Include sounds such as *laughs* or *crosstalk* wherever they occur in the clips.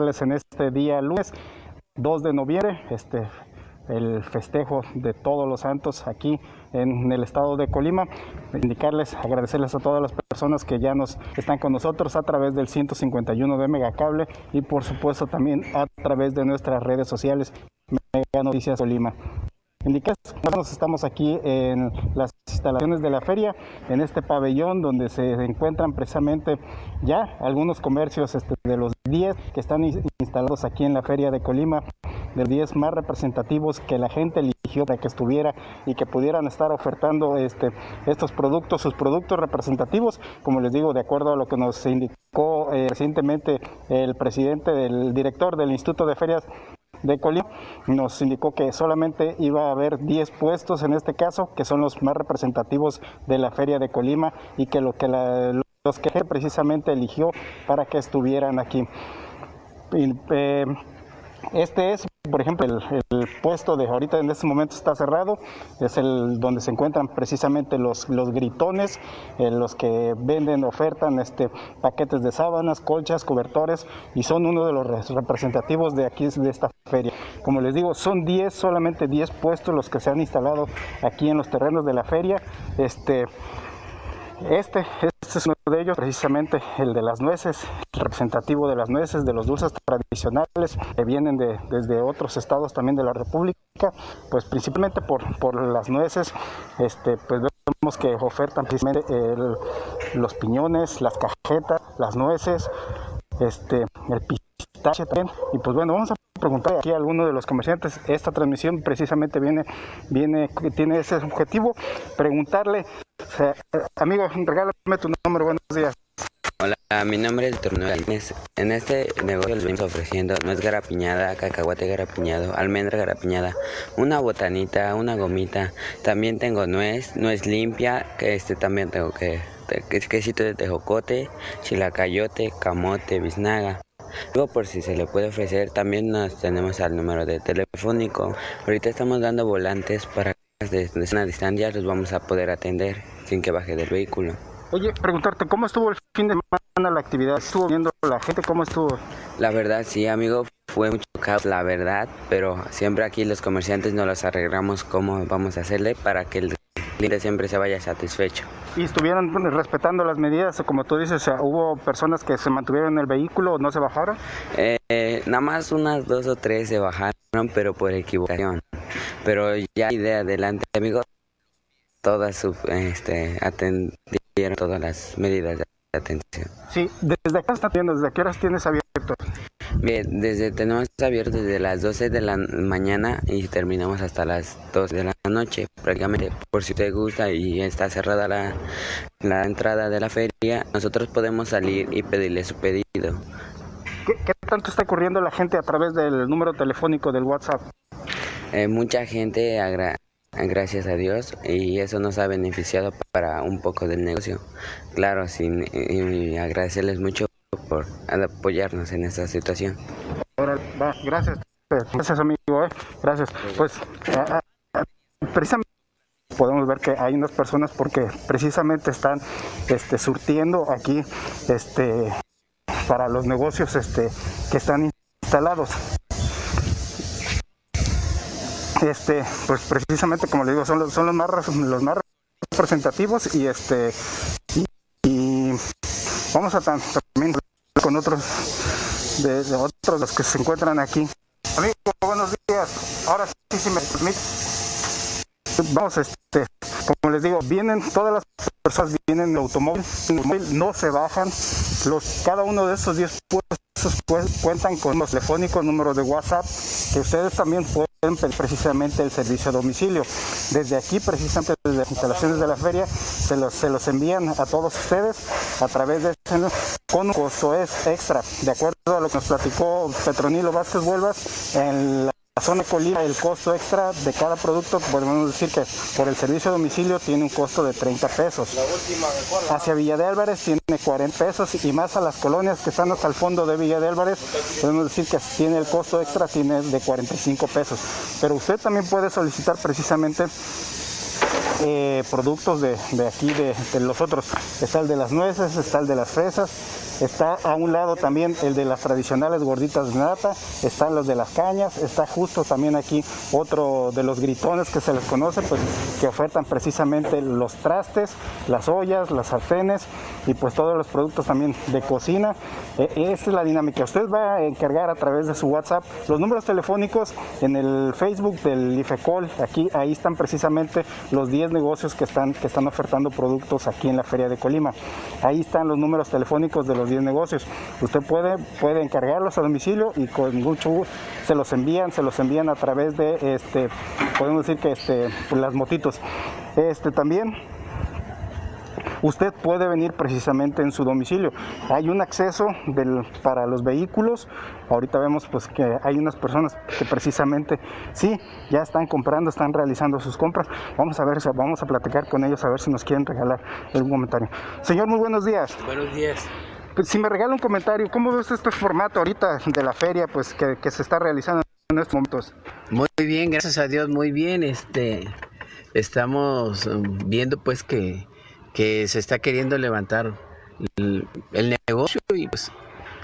En este día lunes 2 de noviembre este el festejo de todos los santos aquí en el estado de Colima. Indicarles, agradecerles a todas las personas que ya nos están con nosotros a través del 151 de Megacable y por supuesto también a través de nuestras redes sociales Mega Noticias Colima. Indicar, nosotros estamos aquí en las instalaciones de la feria, en este pabellón donde se encuentran precisamente ya algunos comercios este, de los 10 que están in- instalados aquí en la feria de Colima, de los 10 más representativos que la gente eligió para que estuviera y que pudieran estar ofertando este, estos productos, sus productos representativos, como les digo, de acuerdo a lo que nos indicó eh, recientemente el presidente, del director del Instituto de Ferias de Colima nos indicó que solamente iba a haber 10 puestos en este caso, que son los más representativos de la feria de Colima y que lo que la- los que precisamente eligió para que estuvieran aquí. Eh, este es, por ejemplo, el, puesto de ahorita en este momento está cerrado, es el donde se encuentran precisamente los, los gritones, eh, los que venden, ofertan este, paquetes de sábanas, colchas, cobertores y son uno de los res- representativos de aquí, de esta feria. Como les digo, son 10, solamente 10 puestos los que se han instalado aquí en los terrenos de la feria. Este, este, este es uno de ellos, precisamente el de las nueces, representativo de las nueces, de los dulces tradicionales que vienen de, desde otros estados también de la República, pues principalmente por, por las nueces, este, pues vemos que ofertan precisamente los piñones, las cajetas, las nueces, este, el pistache también, y pues bueno, vamos a preguntar aquí a alguno de los comerciantes, esta transmisión precisamente viene, viene, tiene ese objetivo, preguntarle o sea, eh, amigo, regálame tu nombre, buenos días. Hola, mi nombre es Manuel Alines. En este negocio les venimos ofreciendo nuez garapiñada, cacahuate garapiñado, almendra garapiñada, una botanita, una gomita. También tengo nuez, nuez limpia, que este también tengo que, que es quesito de tejocote, chilacayote, camote, biznaga. Luego por si se le puede ofrecer, también nos tenemos al número de telefónico. Ahorita estamos dando volantes para que desde una distancia los vamos a poder atender sin que baje del vehículo. Oye, preguntarte, ¿cómo estuvo el fin de semana la actividad? ¿Estuvo viendo la gente? ¿Cómo estuvo? La verdad, sí, amigo, fue mucho caos, la verdad, pero siempre aquí los comerciantes nos los arreglamos cómo vamos a hacerle para que el cliente siempre se vaya satisfecho. ¿Y estuvieron respetando las medidas? Como tú dices, o sea, ¿hubo personas que se mantuvieron en el vehículo no se bajaron? Eh, nada más unas dos o tres se bajaron, pero por equivocación. Pero ya de adelante, amigo, todas este, atendieron todas las medidas atención. Sí, ¿desde acá está viendo? ¿Desde qué horas tienes abierto? Bien, desde tenemos abierto desde las 12 de la mañana y terminamos hasta las 2 de la noche, prácticamente. Por si te gusta y está cerrada la, la entrada de la feria, nosotros podemos salir y pedirle su pedido. ¿Qué, qué tanto está corriendo la gente a través del número telefónico del WhatsApp? Eh, mucha gente, agra- gracias a Dios, y eso nos ha beneficiado para un poco del negocio. Claro, sin, y agradecerles mucho por apoyarnos en esta situación. Gracias. Gracias, amigo. ¿eh? Gracias. Pues, precisamente podemos ver que hay unas personas porque precisamente están este, surtiendo aquí este, para los negocios este, que están instalados. Este, pues precisamente como le digo, son los, son los más los más representativos y este y, vamos a tam- también con otros de, otros los que se encuentran aquí. Amigos, buenos días. Ahora sí, si me permite. Vamos, este, como les digo, vienen todas las personas vienen en automóvil, no se bajan. Los, cada uno de esos 10 puestos pues, cuentan con los telefónicos, números de WhatsApp, que ustedes también pueden precisamente el servicio a domicilio. Desde aquí, precisamente desde las instalaciones de la feria, se los, se los envían a todos ustedes a través de con un costo extra, de acuerdo a lo que nos platicó Petronilo Vázquez Vuelvas en la la zona Colima, el costo extra de cada producto, podemos decir que por el servicio a domicilio tiene un costo de 30 pesos. Hacia Villa de Álvarez tiene 40 pesos y más a las colonias que están hasta el fondo de Villa de Álvarez, podemos decir que tiene el costo extra tiene de 45 pesos. Pero usted también puede solicitar precisamente eh, productos de, de aquí, de, de los otros. Está el de las nueces, está el de las fresas, Está a un lado también el de las tradicionales gorditas de nata, están los de las cañas, está justo también aquí otro de los gritones que se les conoce, pues que ofertan precisamente los trastes, las ollas, las sartenes y pues todos los productos también de cocina. Eh, esa es la dinámica. Usted va a encargar a través de su WhatsApp los números telefónicos en el Facebook del IFECOL. Aquí ahí están precisamente los 10 negocios que están que están ofertando productos aquí en la Feria de Colima. Ahí están los números telefónicos de los 10 negocios. Usted puede, puede encargarlos a domicilio y con mucho se los envían, se los envían a través de este, podemos decir que este, las motitos. Este también usted puede venir precisamente en su domicilio. Hay un acceso del, para los vehículos. Ahorita vemos pues que hay unas personas que precisamente sí ya están comprando, están realizando sus compras. Vamos a ver, vamos a platicar con ellos a ver si nos quieren regalar algún comentario. Señor, muy buenos días. Buenos días. Pues, si me regala un comentario, ¿cómo ves este formato ahorita de la feria pues que, se está realizando en estos momentos? Muy bien, gracias a Dios, muy bien. Este, estamos um, viendo pues que, que se está queriendo levantar el, el negocio y pues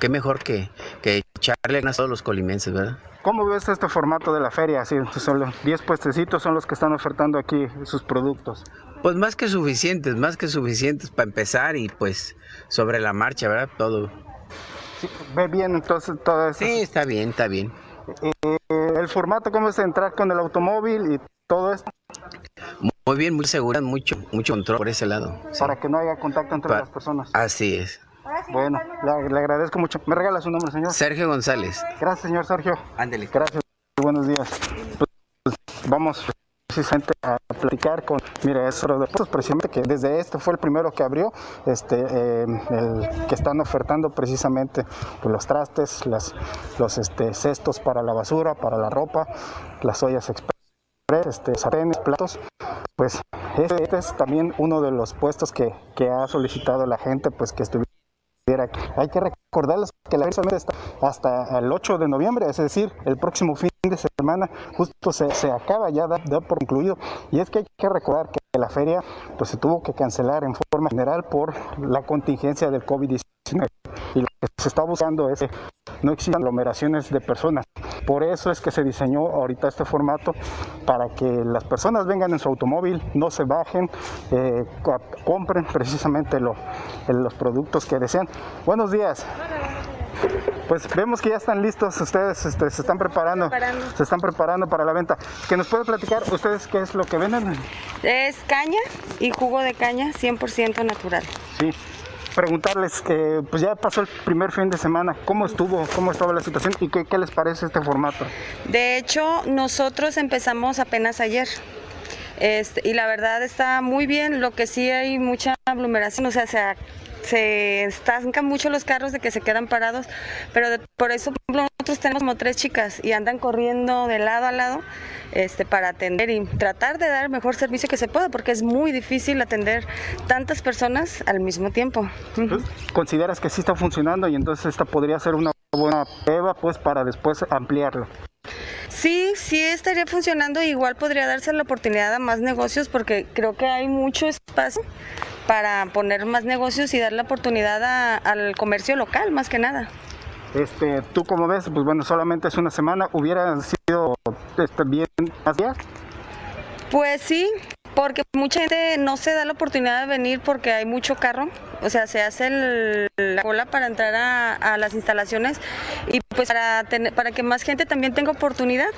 qué mejor que, que echarle ganas a todos los colimenses, ¿verdad? ¿Cómo ves este formato de la feria? Así, son los 10 puestecitos son los que están ofertando aquí sus productos. Pues más que suficientes, más que suficientes para empezar y pues sobre la marcha, ¿verdad? Todo. Sí, ¿Ve bien entonces todo esto? Sí, está bien, está bien. Eh, el formato, ¿cómo es entrar con el automóvil y todo esto? Muy bien, muy segura, mucho, mucho control por ese lado. sí. Para que no haya contacto entre Pa- las personas. Así es. Bueno, le, le agradezco mucho. ¿Me regala su nombre, señor? Sergio González. Gracias, señor Sergio. Ándele. Gracias, buenos días. Pues, vamos precisamente a platicar con, mire, es otro de los precisamente que desde este fue el primero que abrió, este, eh, el que están ofertando precisamente pues, los trastes, las, los este, cestos para la basura, para la ropa, las ollas express, este, sartenes, platos. Pues este, este es también uno de los puestos que, que ha solicitado la gente, pues que estuviera Hay que recordarles que la feria está hasta el 8 de noviembre, es decir, el próximo fin de semana justo se, se acaba ya da, da por concluido. Y es que hay que recordar que la feria pues se tuvo que cancelar en forma general por la contingencia del COVID-19 y lo que se está buscando es que no existan aglomeraciones de personas. Por eso es que se diseñó ahorita este formato para que las personas vengan en su automóvil, no se bajen, eh, co- compren precisamente lo- los productos que desean. Buenos días. Pues vemos que ya están listos ustedes, este, se están preparando, se están preparando para la venta. ¿Que nos puede platicar ustedes qué es lo que venden? Es caña y jugo de caña 100% natural. Sí. Preguntarles que pues ya pasó el primer fin de semana, ¿cómo estuvo, cómo estaba la situación y qué, qué les parece este formato? De hecho, nosotros empezamos apenas ayer. Este, y la verdad está muy bien, lo que sí hay mucha aglomeración, o sea, se, se estancan mucho los carros de que se quedan parados, pero de- por eso por ejemplo, nosotros tenemos como tres chicas y andan corriendo de lado a lado este, para atender y tratar de dar el mejor servicio que se pueda, porque es muy difícil atender tantas personas al mismo tiempo. Ujú. ¿Consideras que sí está funcionando y entonces esta podría ser una buena prueba pues para después ampliarlo? Sí, sí estaría funcionando. Igual podría darse la oportunidad a más negocios porque creo que hay mucho espacio para poner más negocios y dar la oportunidad a- al comercio local, más que nada. Este, tú como ves, pues bueno, solamente es una semana, hubiera sido este, bien más días. Pues sí, porque mucha gente no se da la oportunidad de venir porque hay mucho carro, o sea, se hace el- la cola para entrar a, a las instalaciones y pues para, tener, para que más gente también tenga oportunidad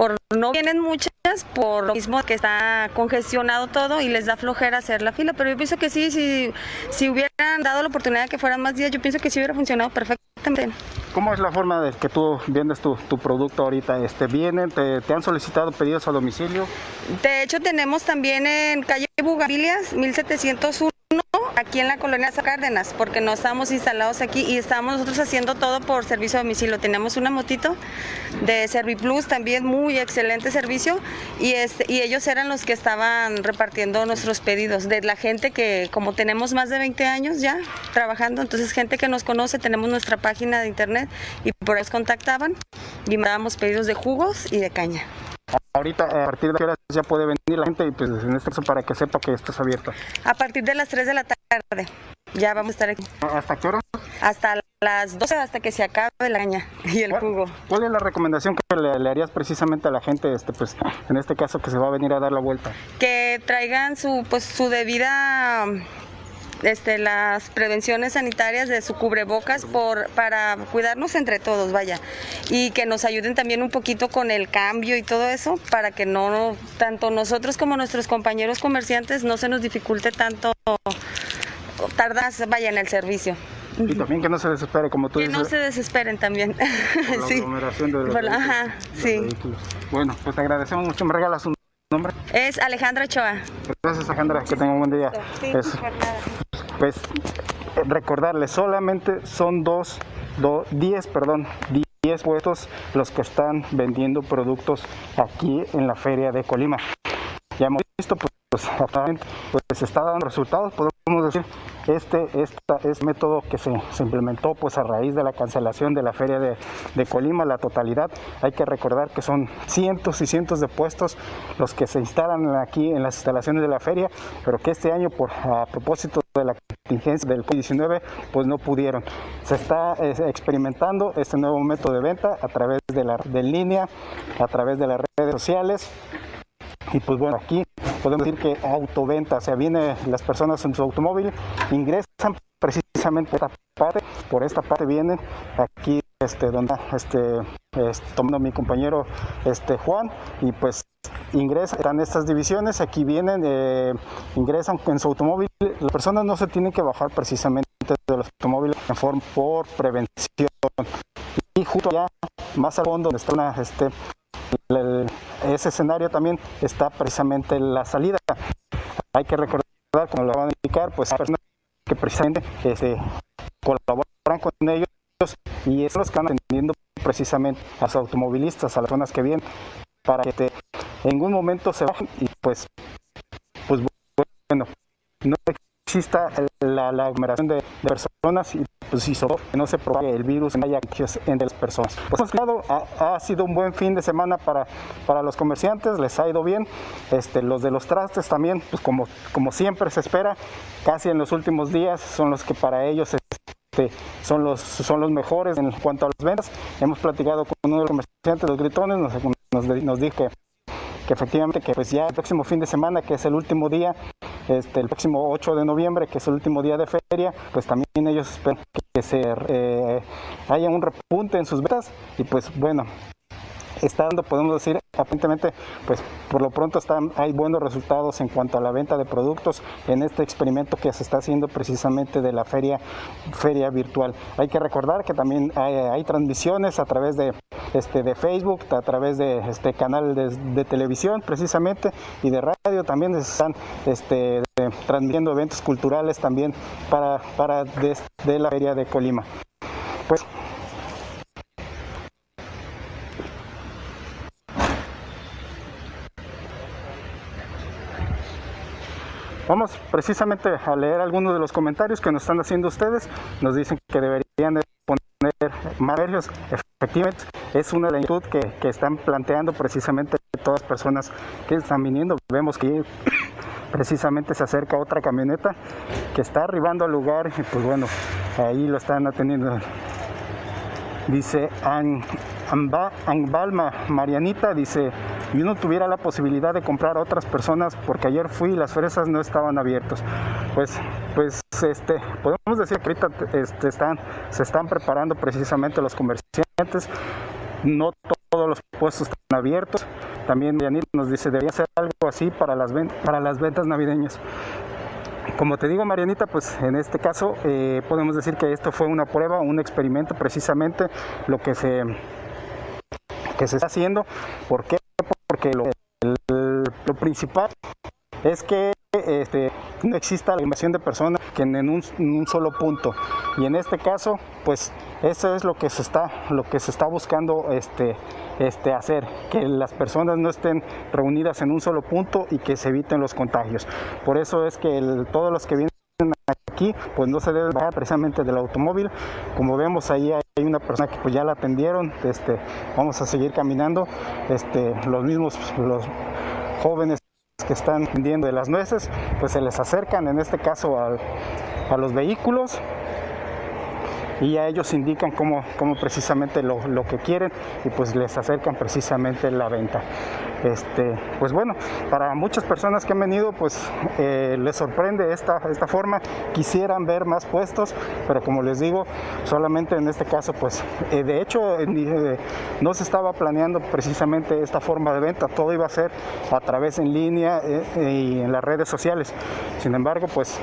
por no vienen muchas por lo mismo que está congestionado todo y les da flojera hacer la fila, pero yo pienso que sí, si, si hubieran dado la oportunidad de que fueran más días, yo pienso que sí hubiera funcionado perfectamente. ¿Cómo es la forma de que tú vendes tu, tu producto ahorita? Este, ¿Vienen, te, te, han solicitado pedidos a domicilio? De hecho, tenemos también en calle Bugambilias, 1701, aquí en la colonia Cárdenas, porque no estamos instalados aquí y estamos nosotros haciendo todo por servicio a domicilio. Tenemos una motito de Serviplus, también muy excelente servicio, y, este, y ellos eran los que estaban repartiendo nuestros pedidos, de la gente que, como tenemos más de 20 años ya trabajando, entonces gente que nos conoce, tenemos nuestra página de internet y por ahí nos contactaban y mandábamos pedidos de jugos y de caña. Ahorita, a partir de qué horas ya puede venir la gente y pues en este caso para que sepa que estás abierto. A partir de las 3 de la tarde, ya vamos a estar aquí. ¿Hasta qué hora? Hasta las 12, hasta que se acabe la caña y el ¿Cuál, jugo. ¿Cuál es la recomendación que le, le, harías precisamente a la gente, este, pues, en este caso que se va a venir a dar la vuelta? Que traigan su, pues, su debida este, las prevenciones sanitarias de su cubrebocas por, para cuidarnos entre todos, vaya, y que nos ayuden también un poquito con el cambio y todo eso, para que no, tanto nosotros como nuestros compañeros comerciantes, no se nos dificulte tanto tardas, vaya, en el servicio. Y también que no se desespere, como tú que dices. no se desesperen también. Por la *laughs* sí. aglomeración de los Por la- vehículos, ajá, los sí. vehículos. Bueno, pues te agradecemos mucho. ¿Me regalas un nombre? Es Alejandra Ochoa. Gracias, Alejandra. Que tenga un buen día. Sí, Es- por nada. pues eh, recordarles, solamente son dos, do- diez, perdón, diez puestos los que están vendiendo productos aquí en la feria de Colima. Ya hemos visto, pues, pues, pues se está dando resultados, podemos decir, este, este método que se, se implementó pues a raíz de la cancelación de la feria de, de Colima, la totalidad, hay que recordar que son cientos y cientos de puestos los que se instalan aquí en las instalaciones de la feria, pero que este año por a propósito de la contingencia del COVID-19 pues no pudieron. Se está eh, experimentando este nuevo método de venta a través de la de línea, a través de las redes sociales y pues bueno, aquí podemos decir que autoventa, o sea, vienen las personas en su automóvil, ingresan precisamente por esta parte, por esta parte vienen aquí este donde este es, tomando mi compañero este Juan y pues ingresan están estas divisiones, aquí vienen, eh, ingresan en su automóvil, las personas no se tienen que bajar precisamente de los automóviles en forma por prevención. Y justo allá más al fondo donde está una, este, ese escenario también está precisamente la salida. Hay que recordar, como lo van a indicar, pues hay personas que precisamente este, colaboran con ellos y es los que están atendiendo precisamente a los automovilistas, a las personas que vienen, para que te- en un momento se bajen y pues, pues bueno, no exista la, la aglomeración de, de personas y pues todo que no se propague el virus en entre las personas. Pues ha, ha sido un buen fin de semana para, para los comerciantes, les ha ido bien. Este, los de los trastes también, pues como, como siempre se espera, casi en los últimos días son los que para ellos este, son los son los mejores en cuanto a las ventas. Hemos platicado con uno de los comerciantes, los gritones, nos, nos, nos dijo que que efectivamente que pues ya el próximo fin de semana, que es el último día, este, el próximo 8 de noviembre, que es el último día de feria, pues también ellos esperan que se eh, haya un repunte en sus ventas y pues bueno, está dando, podemos decir, aparentemente, pues por lo pronto están, hay buenos resultados en cuanto a la venta de productos en este experimento que se está haciendo precisamente de la feria, feria virtual. Hay que recordar que también hay, hay transmisiones a través de, este, de Facebook, a través de este canal de, televisión precisamente y de radio también están este, transmitiendo eventos culturales también para, para de, de la feria de Colima. Pues Vamos precisamente a leer algunos de los comentarios que nos están haciendo ustedes. Nos dicen que deberían de poner más Efectivamente, es una inquietud que, que están planteando precisamente todas las personas que están viniendo. Vemos que *coughs* precisamente se acerca otra camioneta que está arribando al lugar y pues bueno, ahí lo están atendiendo. Dice An, Amba- Anbalma Marianita, dice, yo no tuviera la posibilidad de comprar a otras personas porque ayer fui y las fresas no estaban abiertas. Pues, pues este, podemos decir que ahorita este, están, se están preparando precisamente los comerciantes. No todos los puestos están abiertos. También Yanit nos dice, debería ser algo así para las, ventas navideñas. Como te digo, Marianita, pues en este caso eh, podemos decir que esto fue una prueba, un experimento precisamente lo que se, que se está haciendo. ¿Por qué? Porque lo principal es que este, no exista la invasión de personas que en un, solo punto. Y en este caso pues eso es lo que se está lo que se está buscando este, este hacer que las personas no estén reunidas en un solo punto y que se eviten los contagios. Por eso es que todos los que vienen aquí pues no se deben bajar precisamente del automóvil. Como vemos ahí hay una persona que pues ya la atendieron este vamos a seguir caminando. Este los mismos los jóvenes que están vendiendo de las nueces, pues se les acercan en este caso a los vehículos y a ellos indican cómo, cómo precisamente lo, lo, que quieren y pues les acercan precisamente la venta. Este, pues bueno, para muchas personas que han venido pues eh, les sorprende esta, esta forma, quisieran ver más puestos, pero como les digo, solamente en este caso pues eh, de hecho eh, no se estaba planeando precisamente esta forma de venta, todo iba a ser a través en línea y en las redes sociales. Sin embargo pues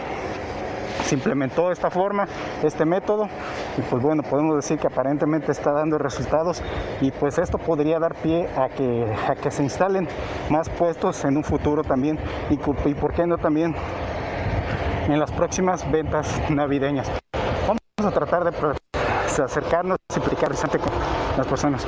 se implementó esta forma, este método, y pues bueno, podemos decir que aparentemente está dando resultados y pues esto podría dar pie a que, a que se instalen más puestos en un futuro también y, por qué no también en las próximas ventas navideñas. Vamos a tratar de acercarnos y platicar con las personas.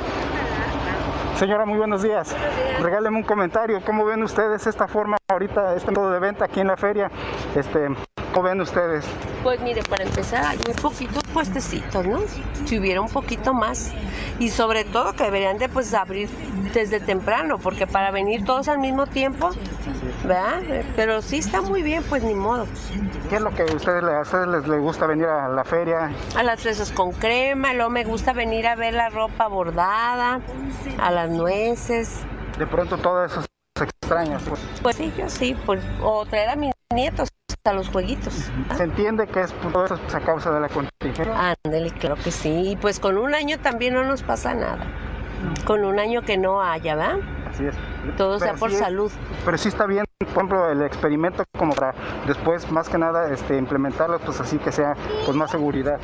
Señora, muy buenos días. Regáleme un comentario. ¿Cómo ven ustedes esta forma ahorita, este modo de venta aquí en la feria? Este, ¿Cómo ven ustedes? Pues mire, para empezar hay muy poquitos puestecitos, ¿no? Si hubiera un poquito más. Y sobre todo que deberían de pues abrir desde temprano, porque para venir todos al mismo tiempo, ¿verdad? Pero sí está muy bien, pues ni modo. ¿Qué es lo que a ustedes, a ustedes les, les gusta venir a la feria? A las fresas con crema, luego me gusta venir a ver la ropa bordada, a las nueces. De pronto todo eso se extraña. Pues, pues sí, yo sí, pues, o traer a mis nietos a los jueguitos. Se entiende que es todo eso a causa de la contingencia. Ándale, claro que sí. Y pues con un año también no nos pasa nada. Con un año que no haya, ¿verdad? Así es. Todo sea por salud. Pero sí está bien, por ejemplo, el experimento como para después, más que nada, este, implementarlo, pues así que sea con más seguridad.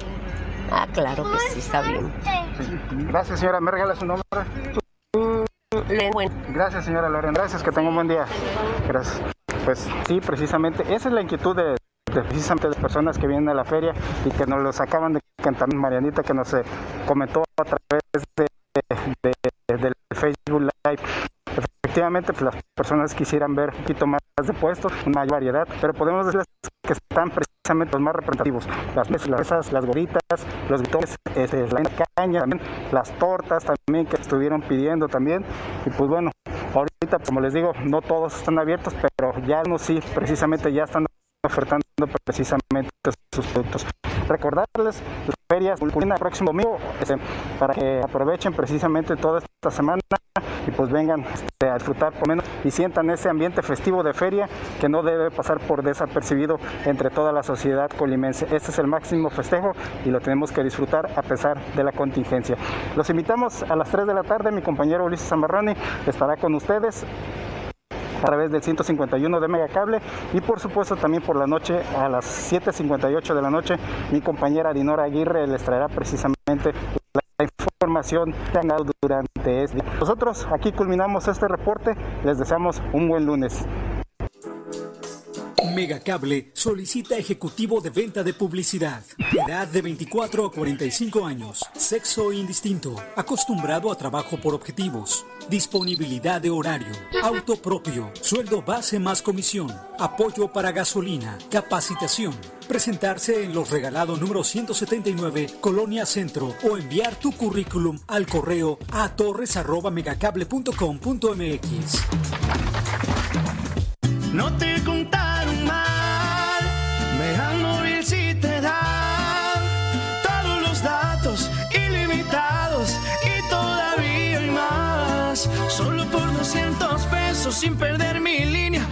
Ah, claro que sí, está bien. Gracias, señora. ¿Me regala su nombre? Bueno. Gracias, señora Lorena. Gracias, que tenga un buen día. Gracias. Pues sí, precisamente, esa es la inquietud de, precisamente de personas que vienen a la feria y que nos los acaban de cantar Marianita, que nos eh, comentó a través de, del Facebook Live. Efectivamente, pues las personas quisieran ver un poquito más de puestos, una mayor variedad, pero podemos decirles que están precisamente los más representativos. Las mesas, las gorritas, los guitones, este, la caña, también, las tortas también que estuvieron pidiendo también. Y pues bueno, Ahorita, como les digo, no todos están abiertos, pero ya no sí, precisamente ya están ofertando precisamente sus productos. Recordarles las ferias el próximo domingo este, para que aprovechen precisamente toda esta semana y pues vengan este, a disfrutar por menos y sientan ese ambiente festivo de feria que no debe pasar por desapercibido entre toda la sociedad colimense. Este es el máximo festejo y lo tenemos que disfrutar a pesar de la contingencia. Los invitamos a las 3 de la tarde, mi compañero Ulises Zambarroni estará con ustedes a través del 151 de Megacable y por supuesto también por la noche a las 7.58 de la noche mi compañera Dinora Aguirre les traerá precisamente la información que han dado durante este día. Nosotros aquí culminamos este reporte, les deseamos un buen lunes. Megacable solicita ejecutivo de venta de publicidad. Edad de 24 a 45 años. Sexo indistinto. Acostumbrado a trabajo por objetivos. Disponibilidad de horario. Auto propio. Sueldo base más comisión. Apoyo para gasolina. Capacitación. Presentarse en los regalados número 179, Colonia Centro, o enviar tu currículum al correo a torres.megacable.com.mx. No te sin perder mi línea,